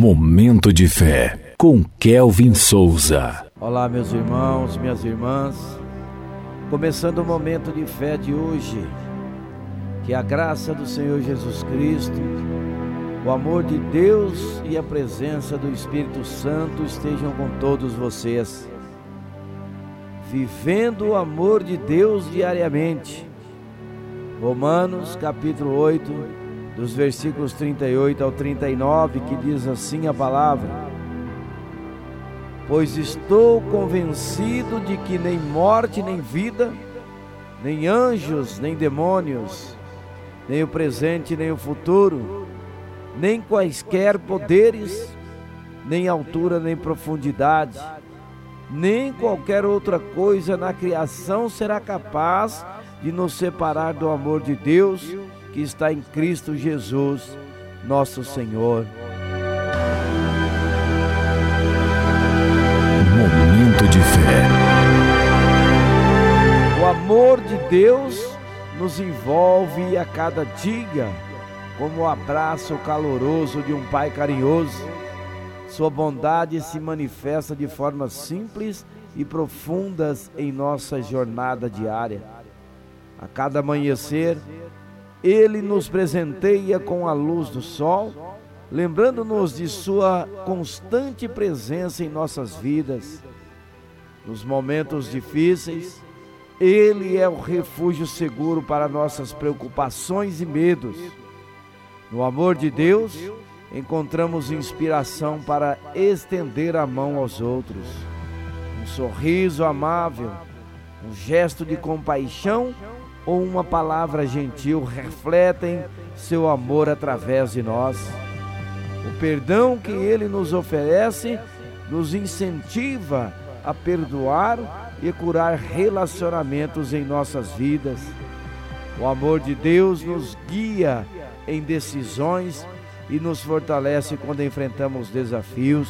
Momento de fé com Kelvin Souza. Olá, meus irmãos, minhas irmãs. Começando o momento de fé de hoje. Que a graça do Senhor Jesus Cristo, o amor de Deus e a presença do Espírito Santo estejam com todos vocês. Vivendo o amor de Deus diariamente. Romanos capítulo 8, dos versículos 38 ao 39, que diz assim a palavra: Pois estou convencido de que nem morte, nem vida, nem anjos, nem demônios, nem o presente, nem o futuro, nem quaisquer poderes, nem altura, nem profundidade, nem qualquer outra coisa na criação será capaz de nos separar do amor de Deus que está em Cristo Jesus, nosso Senhor. Momento de fé. O amor de Deus nos envolve a cada dia, como o abraço caloroso de um pai carinhoso. Sua bondade se manifesta de formas simples e profundas em nossa jornada diária. A cada amanhecer, ele nos presenteia com a luz do sol, lembrando-nos de Sua constante presença em nossas vidas. Nos momentos difíceis, Ele é o refúgio seguro para nossas preocupações e medos. No amor de Deus, encontramos inspiração para estender a mão aos outros. Um sorriso amável, um gesto de compaixão ou uma palavra gentil refletem seu amor através de nós. O perdão que ele nos oferece nos incentiva a perdoar e curar relacionamentos em nossas vidas. O amor de Deus nos guia em decisões e nos fortalece quando enfrentamos desafios.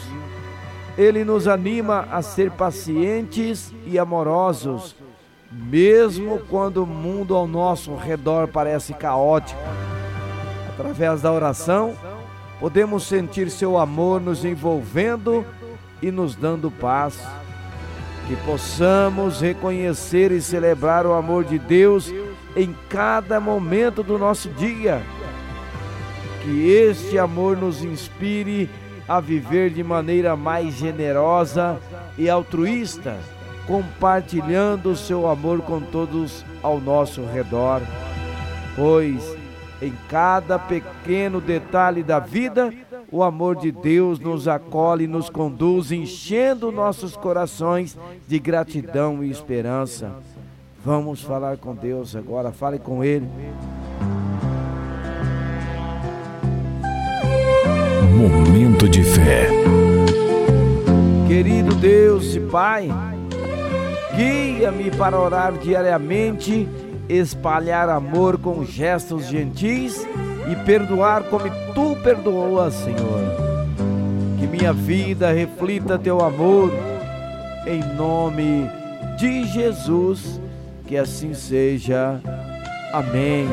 Ele nos anima a ser pacientes e amorosos mesmo quando o mundo ao nosso redor parece caótico. Através da oração, podemos sentir seu amor nos envolvendo e nos dando paz. Que possamos reconhecer e celebrar o amor de Deus em cada momento do nosso dia. Que este amor nos inspire a viver de maneira mais generosa e altruísta compartilhando o seu amor com todos ao nosso redor. Pois em cada pequeno detalhe da vida, o amor de Deus nos acolhe e nos conduz, enchendo nossos corações de gratidão e esperança. Vamos falar com Deus agora, fale com Ele. Momento de fé. Querido Deus e Pai, Guia-me para orar diariamente, espalhar amor com gestos gentis e perdoar como tu perdoas, Senhor. Que minha vida reflita teu amor, em nome de Jesus, que assim seja. Amém.